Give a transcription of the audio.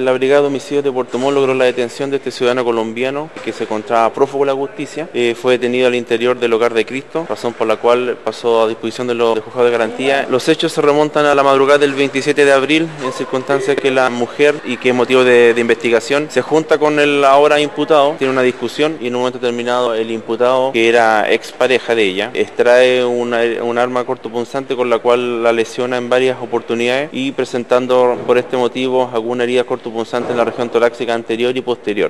La Brigada de Homicidios de Puerto Montt logró la detención de este ciudadano colombiano que se encontraba prófugo de la justicia. Eh, fue detenido al interior del Hogar de Cristo, razón por la cual pasó a disposición de los juzgados de garantía. Los hechos se remontan a la madrugada del 27 de abril, en circunstancias que la mujer, y que es motivo de, investigación, se junta con el ahora imputado, tiene una discusión y en un momento determinado el imputado, que era expareja de ella, extrae una, un arma cortopunzante con la cual la lesiona en varias oportunidades y presentando por este motivo alguna herida cortopunzante en la región torácica anterior y posterior.